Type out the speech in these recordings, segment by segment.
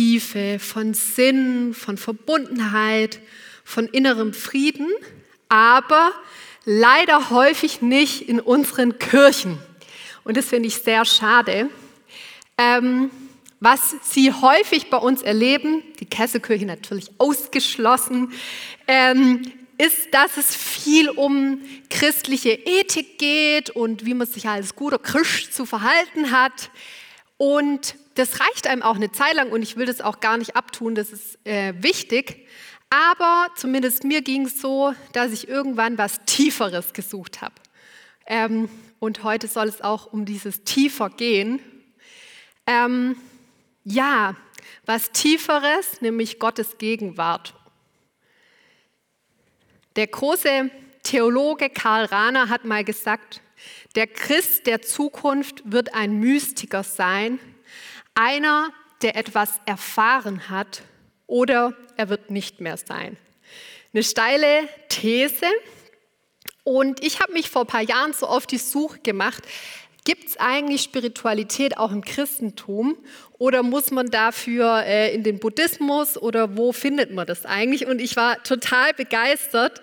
Tiefe, von Sinn, von Verbundenheit, von innerem Frieden, aber leider häufig nicht in unseren Kirchen. Und das finde ich sehr schade. Ähm, was Sie häufig bei uns erleben, die Kesselkirche natürlich ausgeschlossen, ähm, ist, dass es viel um christliche Ethik geht und wie man sich als guter Christ zu verhalten hat. Und das reicht einem auch eine Zeit lang und ich will das auch gar nicht abtun, das ist äh, wichtig. Aber zumindest mir ging es so, dass ich irgendwann was Tieferes gesucht habe. Ähm, und heute soll es auch um dieses Tiefer gehen. Ähm, ja, was Tieferes, nämlich Gottes Gegenwart. Der große Theologe Karl Rahner hat mal gesagt, der Christ der Zukunft wird ein Mystiker sein, einer, der etwas erfahren hat oder er wird nicht mehr sein. Eine steile These. Und ich habe mich vor ein paar Jahren so auf die Suche gemacht, gibt es eigentlich Spiritualität auch im Christentum oder muss man dafür äh, in den Buddhismus oder wo findet man das eigentlich? Und ich war total begeistert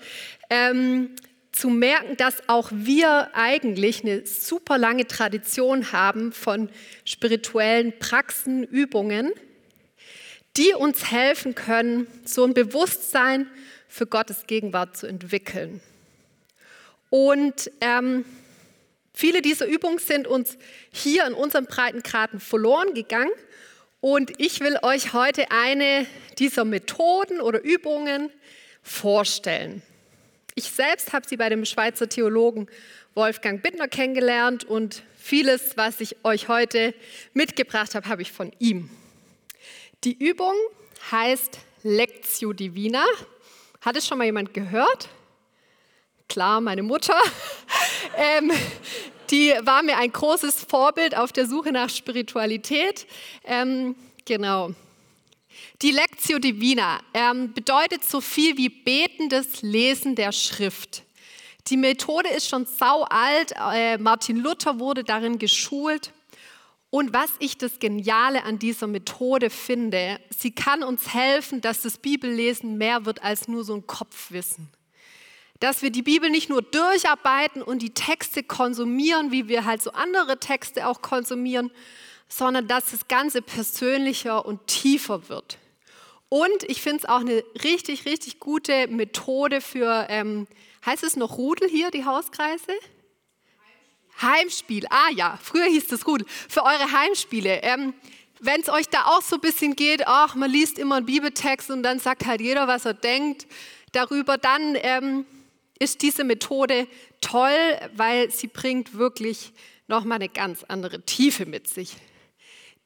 ähm, zu merken, dass auch wir eigentlich eine super lange Tradition haben von spirituellen Praxen, Übungen, die uns helfen können, so ein Bewusstsein für Gottes Gegenwart zu entwickeln. Und ähm, viele dieser Übungen sind uns hier in unseren Breitengraden verloren gegangen. Und ich will euch heute eine dieser Methoden oder Übungen vorstellen. Ich selbst habe sie bei dem Schweizer Theologen Wolfgang Bittner kennengelernt und vieles, was ich euch heute mitgebracht habe, habe ich von ihm. Die Übung heißt Lectio Divina. Hat es schon mal jemand gehört? Klar, meine Mutter. ähm, die war mir ein großes Vorbild auf der Suche nach Spiritualität. Ähm, genau. Die Lectio Divina ähm, bedeutet so viel wie betendes Lesen der Schrift. Die Methode ist schon sau alt. Äh, Martin Luther wurde darin geschult. Und was ich das Geniale an dieser Methode finde, sie kann uns helfen, dass das Bibellesen mehr wird als nur so ein Kopfwissen. Dass wir die Bibel nicht nur durcharbeiten und die Texte konsumieren, wie wir halt so andere Texte auch konsumieren, sondern dass das Ganze persönlicher und tiefer wird. Und ich finde es auch eine richtig, richtig gute Methode für, ähm, heißt es noch Rudel hier, die Hauskreise? Heimspiel. Ah ja, früher hieß das Rudel. Für eure Heimspiele. Ähm, Wenn es euch da auch so ein bisschen geht, ach, man liest immer einen Bibeltext und dann sagt halt jeder, was er denkt darüber, dann ähm, ist diese Methode toll, weil sie bringt wirklich nochmal eine ganz andere Tiefe mit sich.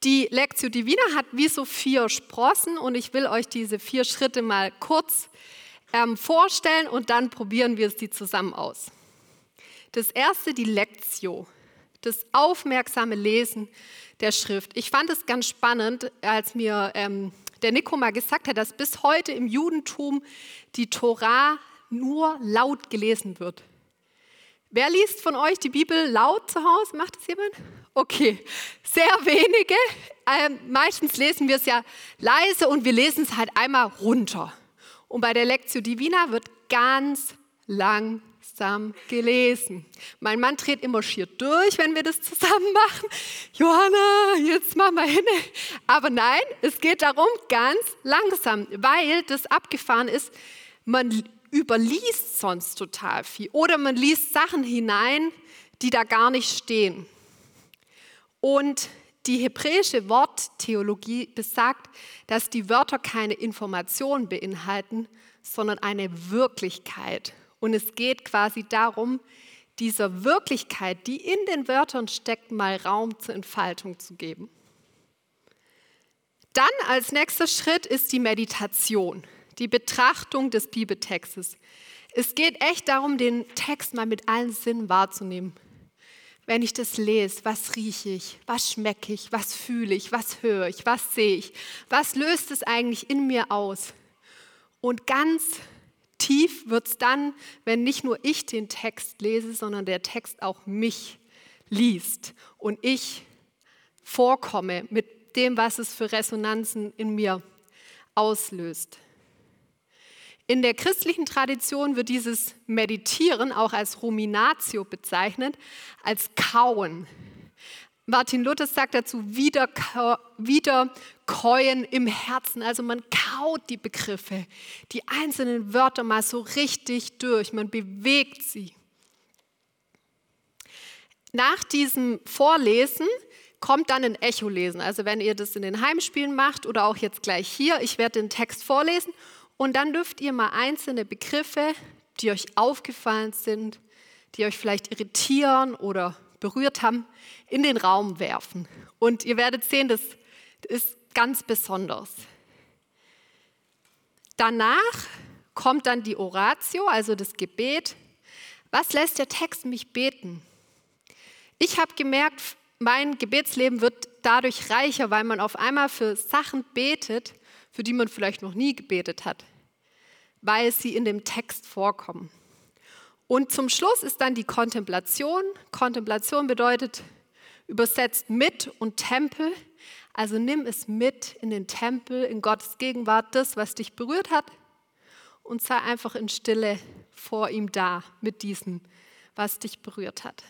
Die Lectio Divina hat wie so vier Sprossen und ich will euch diese vier Schritte mal kurz ähm, vorstellen und dann probieren wir es die zusammen aus. Das erste, die Lectio, das aufmerksame Lesen der Schrift. Ich fand es ganz spannend, als mir ähm, der Nico mal gesagt hat, dass bis heute im Judentum die Torah nur laut gelesen wird. Wer liest von euch die Bibel laut zu Hause? Macht das jemand? Okay, sehr wenige. Ähm, meistens lesen wir es ja leise und wir lesen es halt einmal runter. Und bei der Lectio Divina wird ganz lang langsam gelesen. Mein Mann dreht immer schier durch, wenn wir das zusammen machen. Johanna, jetzt mach mal hin. Aber nein, es geht darum, ganz langsam, weil das abgefahren ist, man überliest sonst total viel. Oder man liest Sachen hinein, die da gar nicht stehen. Und die hebräische Worttheologie besagt, dass die Wörter keine Information beinhalten, sondern eine Wirklichkeit. Und es geht quasi darum, dieser Wirklichkeit, die in den Wörtern steckt, mal Raum zur Entfaltung zu geben. Dann als nächster Schritt ist die Meditation, die Betrachtung des Bibeltextes. Es geht echt darum, den Text mal mit allen Sinnen wahrzunehmen. Wenn ich das lese, was rieche ich, was schmecke ich, was fühle ich, was höre ich, was sehe ich, was löst es eigentlich in mir aus? Und ganz Tief wird es dann, wenn nicht nur ich den Text lese, sondern der Text auch mich liest und ich vorkomme mit dem, was es für Resonanzen in mir auslöst. In der christlichen Tradition wird dieses Meditieren auch als Ruminatio bezeichnet, als Kauen. Martin Luther sagt dazu Wiederkäuen im Herzen. Also man kaut die Begriffe, die einzelnen Wörter mal so richtig durch. Man bewegt sie. Nach diesem Vorlesen kommt dann ein Echo-Lesen. Also wenn ihr das in den Heimspielen macht oder auch jetzt gleich hier, ich werde den Text vorlesen und dann dürft ihr mal einzelne Begriffe, die euch aufgefallen sind, die euch vielleicht irritieren oder berührt haben, in den Raum werfen. Und ihr werdet sehen, das ist ganz besonders. Danach kommt dann die Oratio, also das Gebet. Was lässt der Text mich beten? Ich habe gemerkt, mein Gebetsleben wird dadurch reicher, weil man auf einmal für Sachen betet, für die man vielleicht noch nie gebetet hat, weil sie in dem Text vorkommen. Und zum Schluss ist dann die Kontemplation. Kontemplation bedeutet übersetzt mit und Tempel. Also nimm es mit in den Tempel, in Gottes Gegenwart, das, was dich berührt hat, und sei einfach in Stille vor ihm da mit diesem, was dich berührt hat.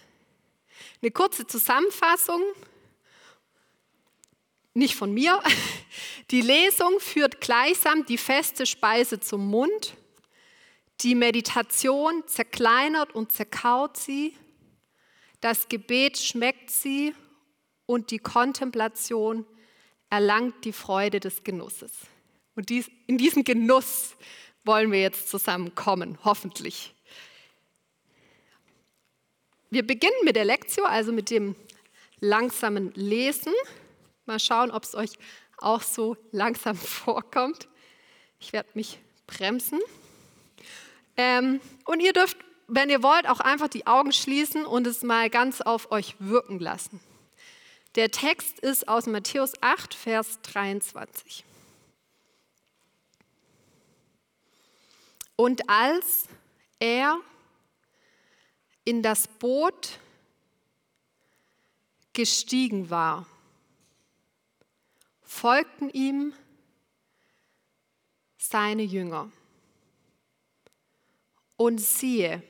Eine kurze Zusammenfassung, nicht von mir. Die Lesung führt gleichsam die feste Speise zum Mund die Meditation zerkleinert und zerkaut sie, das Gebet schmeckt sie und die Kontemplation erlangt die Freude des Genusses. Und dies, in diesen Genuss wollen wir jetzt zusammenkommen, hoffentlich. Wir beginnen mit der Lektio, also mit dem langsamen Lesen. Mal schauen, ob es euch auch so langsam vorkommt. Ich werde mich bremsen. Ähm, und ihr dürft, wenn ihr wollt, auch einfach die Augen schließen und es mal ganz auf euch wirken lassen. Der Text ist aus Matthäus 8, Vers 23. Und als er in das Boot gestiegen war, folgten ihm seine Jünger. Und siehe,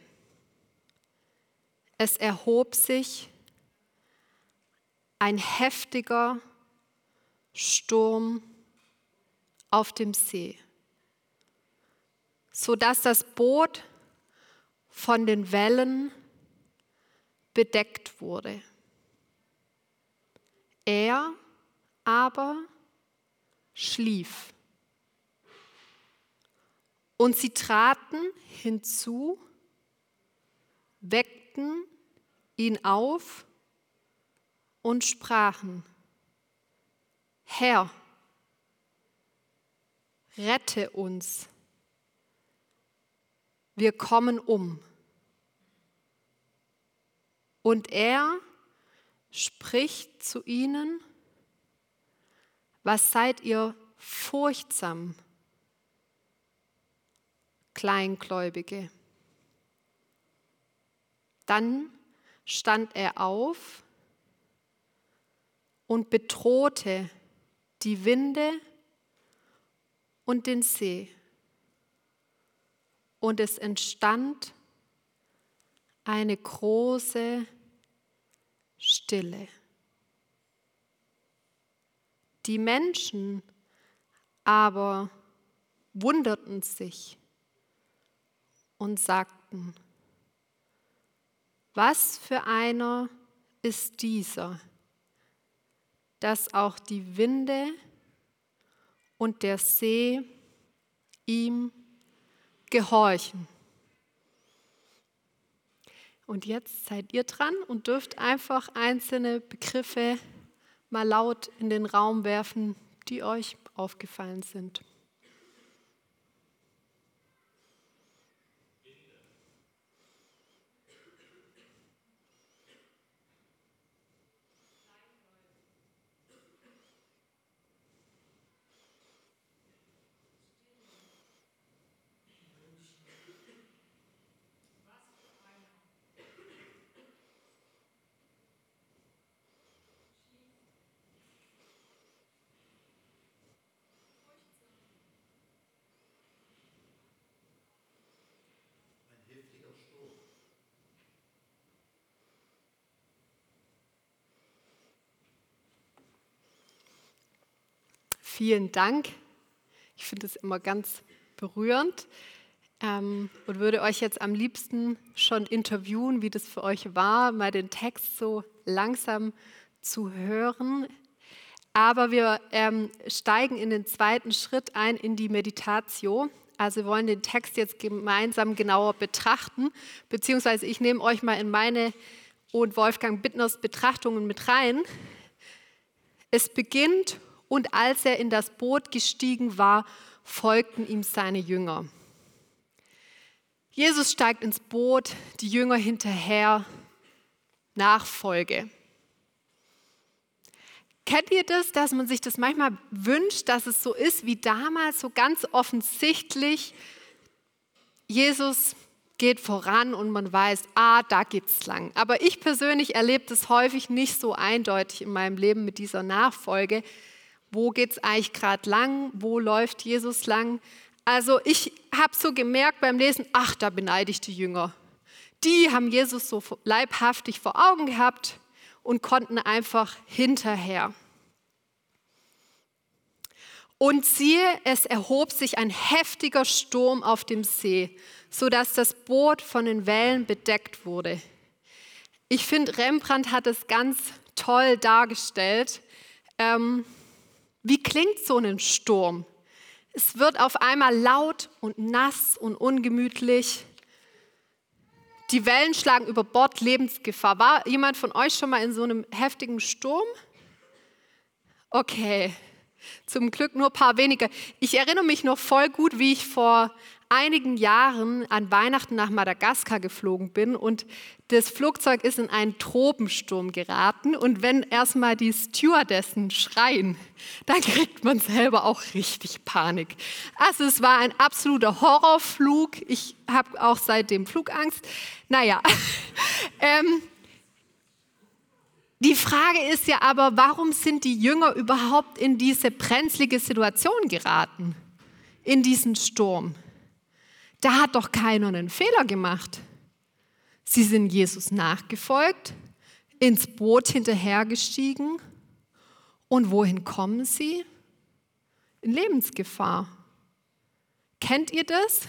es erhob sich ein heftiger Sturm auf dem See, sodass das Boot von den Wellen bedeckt wurde. Er aber schlief. Und sie traten hinzu, weckten ihn auf und sprachen, Herr, rette uns, wir kommen um. Und er spricht zu ihnen, was seid ihr furchtsam? Kleingläubige. Dann stand er auf und bedrohte die Winde und den See. Und es entstand eine große Stille. Die Menschen aber wunderten sich und sagten, was für einer ist dieser, dass auch die Winde und der See ihm gehorchen. Und jetzt seid ihr dran und dürft einfach einzelne Begriffe mal laut in den Raum werfen, die euch aufgefallen sind. Vielen Dank. Ich finde es immer ganz berührend ähm, und würde euch jetzt am liebsten schon interviewen, wie das für euch war, mal den Text so langsam zu hören. Aber wir ähm, steigen in den zweiten Schritt ein, in die Meditatio. Also wir wollen den Text jetzt gemeinsam genauer betrachten, beziehungsweise ich nehme euch mal in meine und Wolfgang Bittners Betrachtungen mit rein. Es beginnt und als er in das Boot gestiegen war, folgten ihm seine Jünger. Jesus steigt ins Boot, die Jünger hinterher, Nachfolge. Kennt ihr das, dass man sich das manchmal wünscht, dass es so ist wie damals, so ganz offensichtlich, Jesus geht voran und man weiß, ah, da geht's lang. Aber ich persönlich erlebe das häufig nicht so eindeutig in meinem Leben mit dieser Nachfolge. Wo geht es eigentlich gerade lang? Wo läuft Jesus lang? Also ich habe so gemerkt beim Lesen, ach, da beneide ich die Jünger. Die haben Jesus so leibhaftig vor Augen gehabt und konnten einfach hinterher. Und siehe, es erhob sich ein heftiger Sturm auf dem See, sodass das Boot von den Wellen bedeckt wurde. Ich finde, Rembrandt hat es ganz toll dargestellt. Ähm, wie klingt so ein Sturm? Es wird auf einmal laut und nass und ungemütlich. Die Wellen schlagen über Bord, Lebensgefahr. War jemand von euch schon mal in so einem heftigen Sturm? Okay, zum Glück nur ein paar wenige. Ich erinnere mich noch voll gut, wie ich vor einigen Jahren an Weihnachten nach Madagaskar geflogen bin und das Flugzeug ist in einen Tropensturm geraten und wenn erstmal die Stewardessen schreien, dann kriegt man selber auch richtig Panik. Also es war ein absoluter Horrorflug. Ich habe auch seitdem Flugangst. Naja, ähm, die Frage ist ja aber, warum sind die Jünger überhaupt in diese brenzlige Situation geraten, in diesen Sturm? Da hat doch keiner einen Fehler gemacht. Sie sind Jesus nachgefolgt, ins Boot hinterhergestiegen und wohin kommen sie? In Lebensgefahr. Kennt ihr das?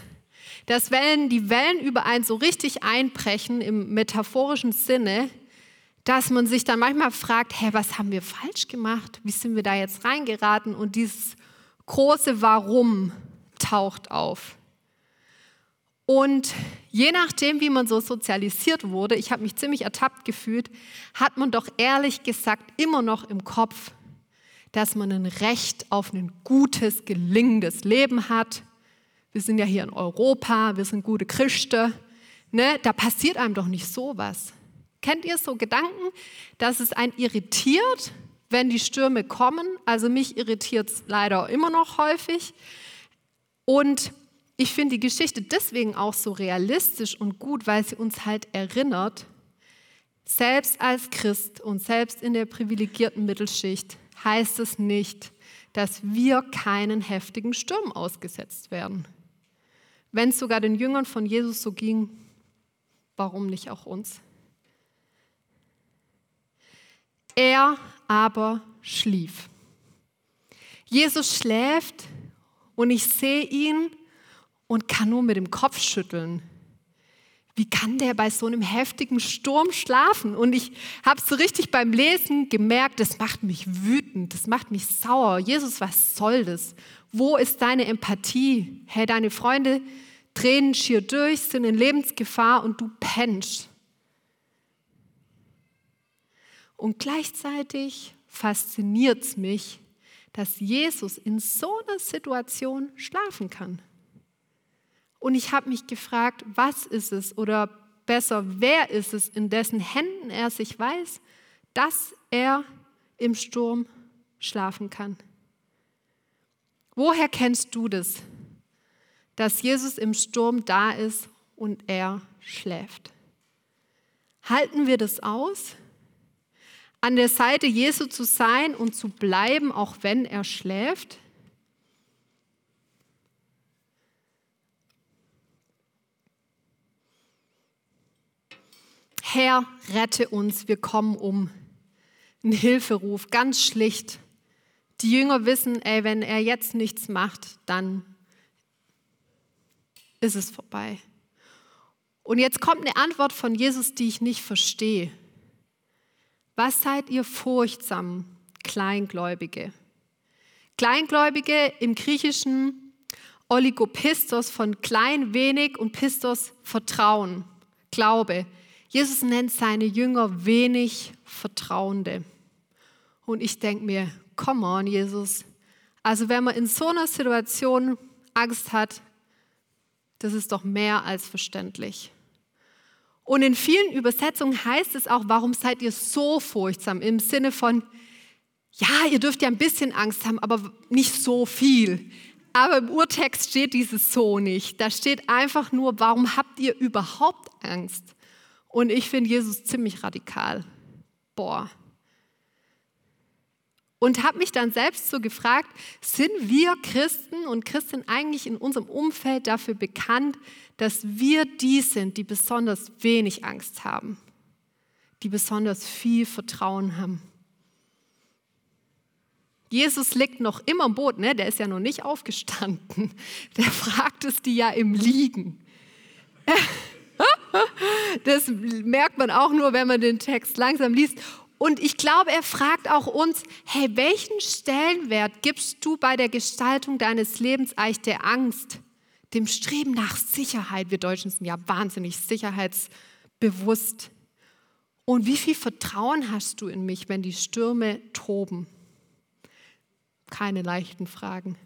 Dass wenn die Wellen über einen so richtig einbrechen im metaphorischen Sinne, dass man sich dann manchmal fragt, hä, was haben wir falsch gemacht? Wie sind wir da jetzt reingeraten? Und dieses große Warum taucht auf. Und je nachdem, wie man so sozialisiert wurde, ich habe mich ziemlich ertappt gefühlt, hat man doch ehrlich gesagt immer noch im Kopf, dass man ein Recht auf ein gutes, gelingendes Leben hat. Wir sind ja hier in Europa, wir sind gute Christen. Ne? Da passiert einem doch nicht sowas. Kennt ihr so Gedanken, dass es einen irritiert, wenn die Stürme kommen? Also mich irritiert es leider immer noch häufig. Und ich finde die Geschichte deswegen auch so realistisch und gut, weil sie uns halt erinnert, selbst als Christ und selbst in der privilegierten Mittelschicht heißt es nicht, dass wir keinen heftigen Sturm ausgesetzt werden. Wenn es sogar den Jüngern von Jesus so ging, warum nicht auch uns? Er aber schlief. Jesus schläft und ich sehe ihn und kann nur mit dem Kopf schütteln. Wie kann der bei so einem heftigen Sturm schlafen? Und ich habe so richtig beim Lesen gemerkt, das macht mich wütend, das macht mich sauer. Jesus, was soll das? Wo ist deine Empathie? Hey, deine Freunde drehen schier durch, sind in Lebensgefahr und du pennst. Und gleichzeitig fasziniert es mich, dass Jesus in so einer Situation schlafen kann. Und ich habe mich gefragt, was ist es oder besser, wer ist es, in dessen Händen er sich weiß, dass er im Sturm schlafen kann. Woher kennst du das, dass Jesus im Sturm da ist und er schläft? Halten wir das aus, an der Seite Jesu zu sein und zu bleiben, auch wenn er schläft? Herr, rette uns, wir kommen um. Ein Hilferuf, ganz schlicht, Die Jünger wissen, ey, wenn er jetzt nichts macht, dann ist es vorbei. Und jetzt kommt eine Antwort von Jesus, die ich nicht verstehe. Was seid ihr furchtsam, Kleingläubige? Kleingläubige im Griechischen Oligopistos von klein, wenig und Pistos Vertrauen, Glaube. Jesus nennt seine Jünger wenig Vertrauende. Und ich denke mir, come on, Jesus. Also wenn man in so einer Situation Angst hat, das ist doch mehr als verständlich. Und in vielen Übersetzungen heißt es auch, warum seid ihr so furchtsam? Im Sinne von, ja, ihr dürft ja ein bisschen Angst haben, aber nicht so viel. Aber im Urtext steht dieses so nicht. Da steht einfach nur, warum habt ihr überhaupt Angst? Und ich finde Jesus ziemlich radikal. Boah und habe mich dann selbst so gefragt, sind wir Christen und Christen eigentlich in unserem Umfeld dafür bekannt, dass wir die sind, die besonders wenig Angst haben, die besonders viel Vertrauen haben. Jesus liegt noch immer im Boot, ne? der ist ja noch nicht aufgestanden. Der fragt es die ja im Liegen. Das merkt man auch nur, wenn man den Text langsam liest. Und ich glaube, er fragt auch uns, hey, welchen Stellenwert gibst du bei der Gestaltung deines Lebens eigentlich der Angst, dem Streben nach Sicherheit? Wir Deutschen sind ja wahnsinnig sicherheitsbewusst. Und wie viel Vertrauen hast du in mich, wenn die Stürme toben? Keine leichten Fragen.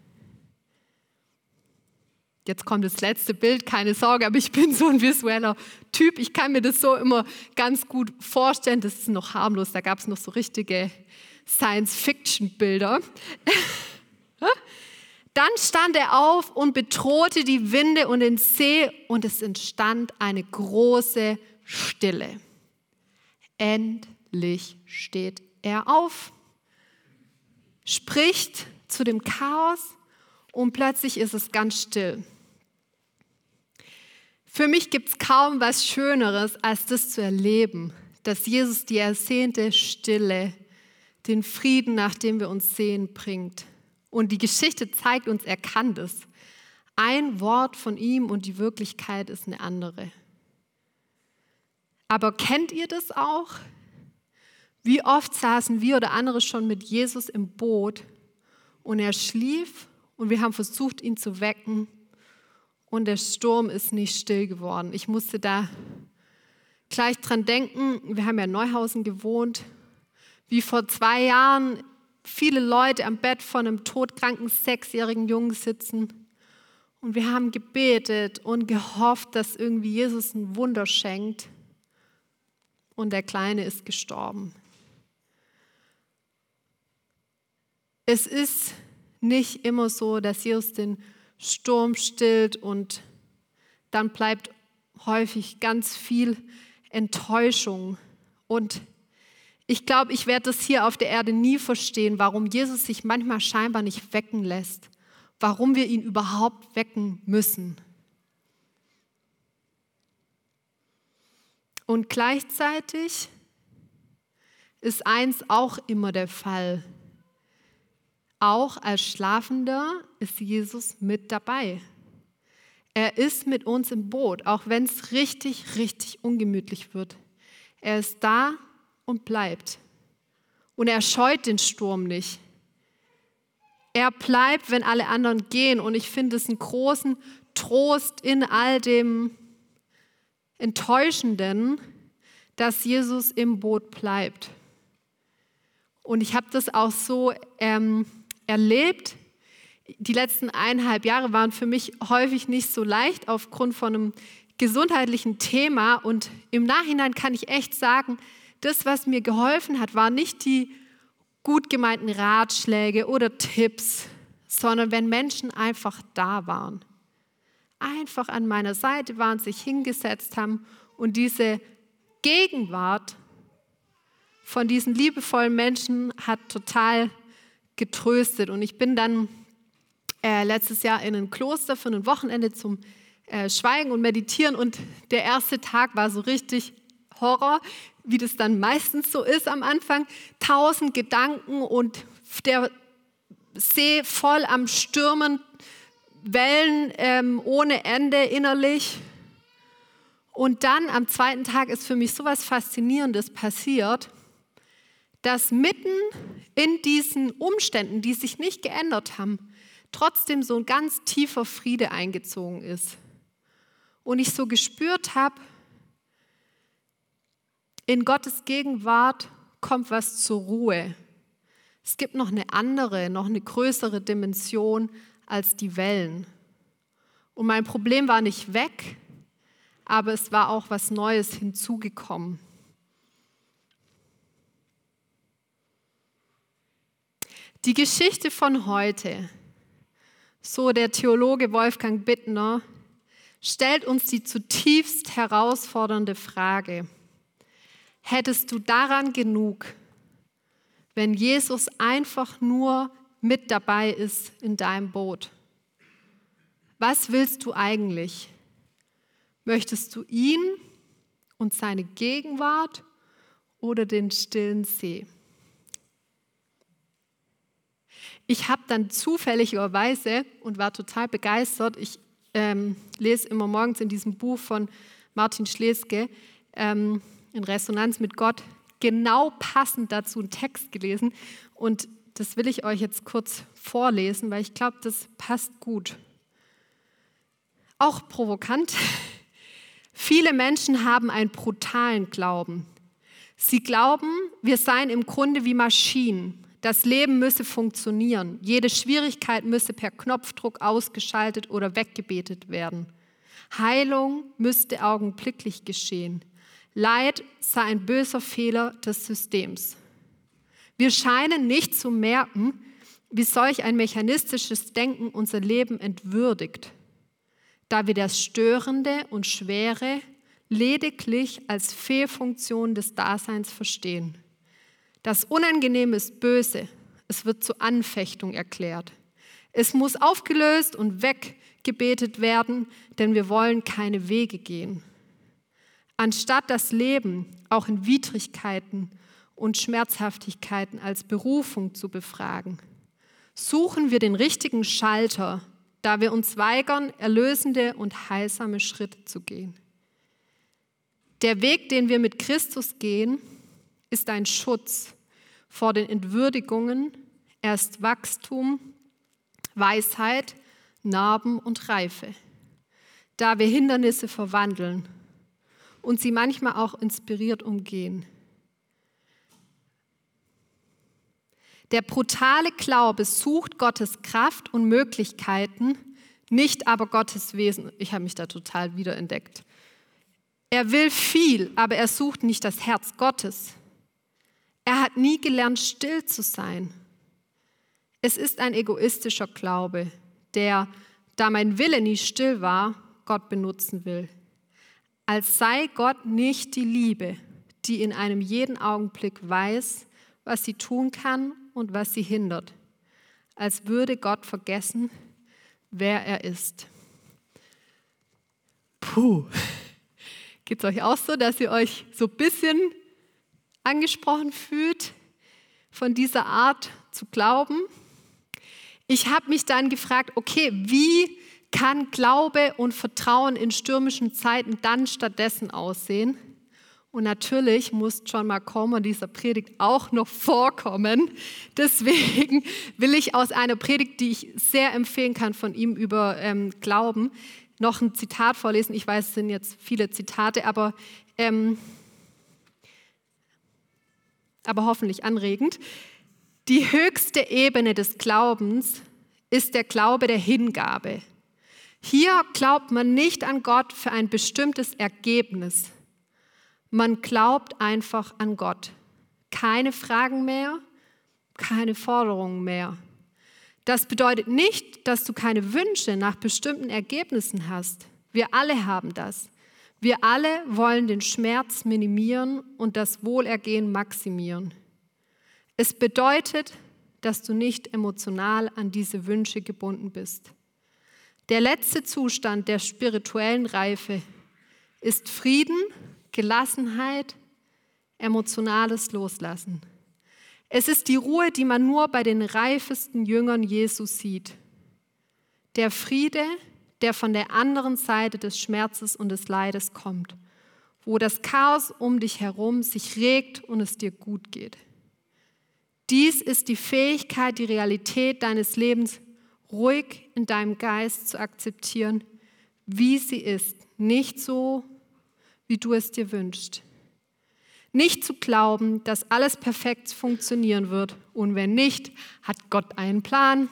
Jetzt kommt das letzte Bild, keine Sorge, aber ich bin so ein visueller Typ. Ich kann mir das so immer ganz gut vorstellen. Das ist noch harmlos, da gab es noch so richtige Science-Fiction-Bilder. Dann stand er auf und bedrohte die Winde und den See und es entstand eine große Stille. Endlich steht er auf, spricht zu dem Chaos und plötzlich ist es ganz still. Für mich gibt es kaum was Schöneres, als das zu erleben, dass Jesus die ersehnte Stille, den Frieden, nach dem wir uns sehen, bringt. Und die Geschichte zeigt uns, er kann das. Ein Wort von ihm und die Wirklichkeit ist eine andere. Aber kennt ihr das auch? Wie oft saßen wir oder andere schon mit Jesus im Boot und er schlief und wir haben versucht, ihn zu wecken und der Sturm ist nicht still geworden. Ich musste da gleich dran denken, wir haben ja in Neuhausen gewohnt, wie vor zwei Jahren viele Leute am Bett von einem todkranken sechsjährigen Jungen sitzen. Und wir haben gebetet und gehofft, dass irgendwie Jesus ein Wunder schenkt. Und der Kleine ist gestorben. Es ist nicht immer so, dass Jesus den Sturm stillt und dann bleibt häufig ganz viel Enttäuschung. Und ich glaube, ich werde das hier auf der Erde nie verstehen, warum Jesus sich manchmal scheinbar nicht wecken lässt, warum wir ihn überhaupt wecken müssen. Und gleichzeitig ist eins auch immer der Fall. Auch als Schlafender ist Jesus mit dabei. Er ist mit uns im Boot, auch wenn es richtig, richtig ungemütlich wird. Er ist da und bleibt. Und er scheut den Sturm nicht. Er bleibt, wenn alle anderen gehen. Und ich finde es einen großen Trost in all dem Enttäuschenden, dass Jesus im Boot bleibt. Und ich habe das auch so ähm, erlebt. Die letzten eineinhalb Jahre waren für mich häufig nicht so leicht aufgrund von einem gesundheitlichen Thema. Und im Nachhinein kann ich echt sagen, das, was mir geholfen hat, waren nicht die gut gemeinten Ratschläge oder Tipps, sondern wenn Menschen einfach da waren. Einfach an meiner Seite waren, sich hingesetzt haben und diese Gegenwart von diesen liebevollen Menschen hat total getröstet. Und ich bin dann äh, letztes Jahr in ein Kloster für ein Wochenende zum äh, Schweigen und Meditieren. Und der erste Tag war so richtig Horror, wie das dann meistens so ist am Anfang. Tausend Gedanken und der See voll am Stürmen, Wellen ähm, ohne Ende innerlich. Und dann am zweiten Tag ist für mich so was Faszinierendes passiert, dass mitten in diesen Umständen, die sich nicht geändert haben, trotzdem so ein ganz tiefer Friede eingezogen ist. Und ich so gespürt habe, in Gottes Gegenwart kommt was zur Ruhe. Es gibt noch eine andere, noch eine größere Dimension als die Wellen. Und mein Problem war nicht weg, aber es war auch was Neues hinzugekommen. Die Geschichte von heute, so der Theologe Wolfgang Bittner, stellt uns die zutiefst herausfordernde Frage, hättest du daran genug, wenn Jesus einfach nur mit dabei ist in deinem Boot? Was willst du eigentlich? Möchtest du ihn und seine Gegenwart oder den stillen See? Ich habe dann zufälligerweise und war total begeistert, ich ähm, lese immer morgens in diesem Buch von Martin Schleske, ähm, in Resonanz mit Gott genau passend dazu einen Text gelesen und das will ich euch jetzt kurz vorlesen, weil ich glaube, das passt gut. Auch provokant. Viele Menschen haben einen brutalen Glauben. Sie glauben, wir seien im Grunde wie Maschinen. Das Leben müsse funktionieren. Jede Schwierigkeit müsse per Knopfdruck ausgeschaltet oder weggebetet werden. Heilung müsste augenblicklich geschehen. Leid sei ein böser Fehler des Systems. Wir scheinen nicht zu merken, wie solch ein mechanistisches Denken unser Leben entwürdigt, da wir das Störende und Schwere lediglich als Fehlfunktion des Daseins verstehen. Das Unangenehme ist böse, es wird zur Anfechtung erklärt. Es muss aufgelöst und weggebetet werden, denn wir wollen keine Wege gehen. Anstatt das Leben auch in Widrigkeiten und Schmerzhaftigkeiten als Berufung zu befragen, suchen wir den richtigen Schalter, da wir uns weigern, erlösende und heilsame Schritte zu gehen. Der Weg, den wir mit Christus gehen, ist ein Schutz vor den Entwürdigungen, erst Wachstum, Weisheit, Narben und Reife, da wir Hindernisse verwandeln und sie manchmal auch inspiriert umgehen. Der brutale Glaube sucht Gottes Kraft und Möglichkeiten, nicht aber Gottes Wesen. Ich habe mich da total wiederentdeckt. Er will viel, aber er sucht nicht das Herz Gottes. Er hat nie gelernt, still zu sein. Es ist ein egoistischer Glaube, der, da mein Wille nie still war, Gott benutzen will als sei Gott nicht die Liebe, die in einem jeden Augenblick weiß, was sie tun kann und was sie hindert, als würde Gott vergessen, wer er ist. Puh, geht es euch auch so, dass ihr euch so ein bisschen angesprochen fühlt von dieser Art zu glauben? Ich habe mich dann gefragt, okay, wie kann Glaube und Vertrauen in stürmischen Zeiten dann stattdessen aussehen? Und natürlich muss John Marcomer dieser Predigt auch noch vorkommen. Deswegen will ich aus einer Predigt, die ich sehr empfehlen kann von ihm über ähm, Glauben, noch ein Zitat vorlesen. Ich weiß, es sind jetzt viele Zitate, aber, ähm, aber hoffentlich anregend. Die höchste Ebene des Glaubens ist der Glaube der Hingabe, hier glaubt man nicht an Gott für ein bestimmtes Ergebnis. Man glaubt einfach an Gott. Keine Fragen mehr, keine Forderungen mehr. Das bedeutet nicht, dass du keine Wünsche nach bestimmten Ergebnissen hast. Wir alle haben das. Wir alle wollen den Schmerz minimieren und das Wohlergehen maximieren. Es bedeutet, dass du nicht emotional an diese Wünsche gebunden bist. Der letzte Zustand der spirituellen Reife ist Frieden, Gelassenheit, emotionales Loslassen. Es ist die Ruhe, die man nur bei den reifesten Jüngern Jesus sieht. Der Friede, der von der anderen Seite des Schmerzes und des Leides kommt, wo das Chaos um dich herum sich regt und es dir gut geht. Dies ist die Fähigkeit, die Realität deines Lebens ruhig in deinem Geist zu akzeptieren, wie sie ist, nicht so, wie du es dir wünschst. Nicht zu glauben, dass alles perfekt funktionieren wird und wenn nicht, hat Gott einen Plan,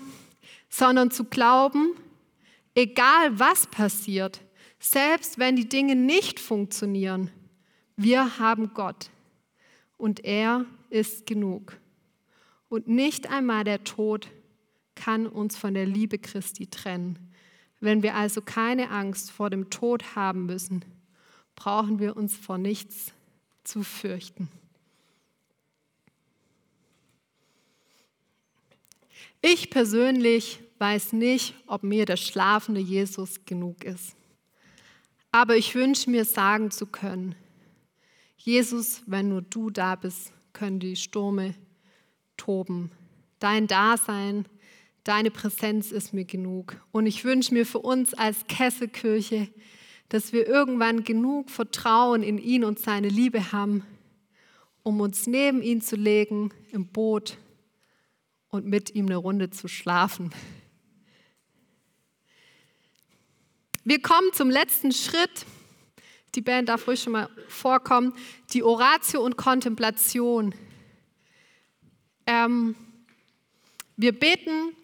sondern zu glauben, egal was passiert, selbst wenn die Dinge nicht funktionieren, wir haben Gott und er ist genug. Und nicht einmal der Tod kann uns von der Liebe Christi trennen. Wenn wir also keine Angst vor dem Tod haben müssen, brauchen wir uns vor nichts zu fürchten. Ich persönlich weiß nicht, ob mir der schlafende Jesus genug ist. Aber ich wünsche mir sagen zu können, Jesus, wenn nur du da bist, können die Stürme toben. Dein Dasein, deine Präsenz ist mir genug. Und ich wünsche mir für uns als Kesselkirche, dass wir irgendwann genug Vertrauen in ihn und seine Liebe haben, um uns neben ihn zu legen im Boot und mit ihm eine Runde zu schlafen. Wir kommen zum letzten Schritt. Die Band darf ruhig schon mal vorkommen. Die Oratio und Kontemplation. Ähm, wir beten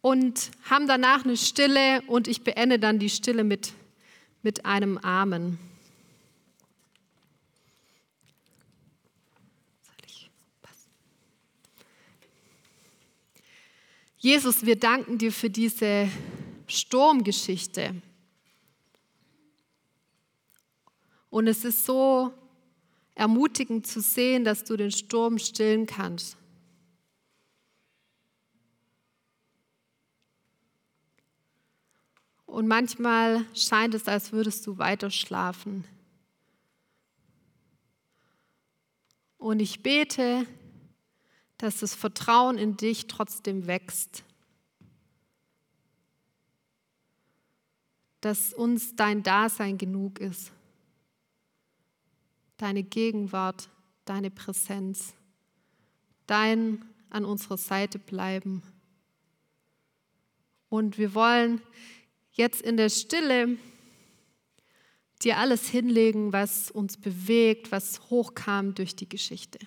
und haben danach eine Stille und ich beende dann die Stille mit mit einem Amen. Jesus, wir danken dir für diese Sturmgeschichte. Und es ist so ermutigend zu sehen, dass du den Sturm stillen kannst. Und manchmal scheint es, als würdest du weiter schlafen. Und ich bete, dass das Vertrauen in dich trotzdem wächst. Dass uns dein Dasein genug ist. Deine Gegenwart, deine Präsenz, dein an unserer Seite bleiben. Und wir wollen jetzt in der Stille dir alles hinlegen, was uns bewegt, was hochkam durch die Geschichte.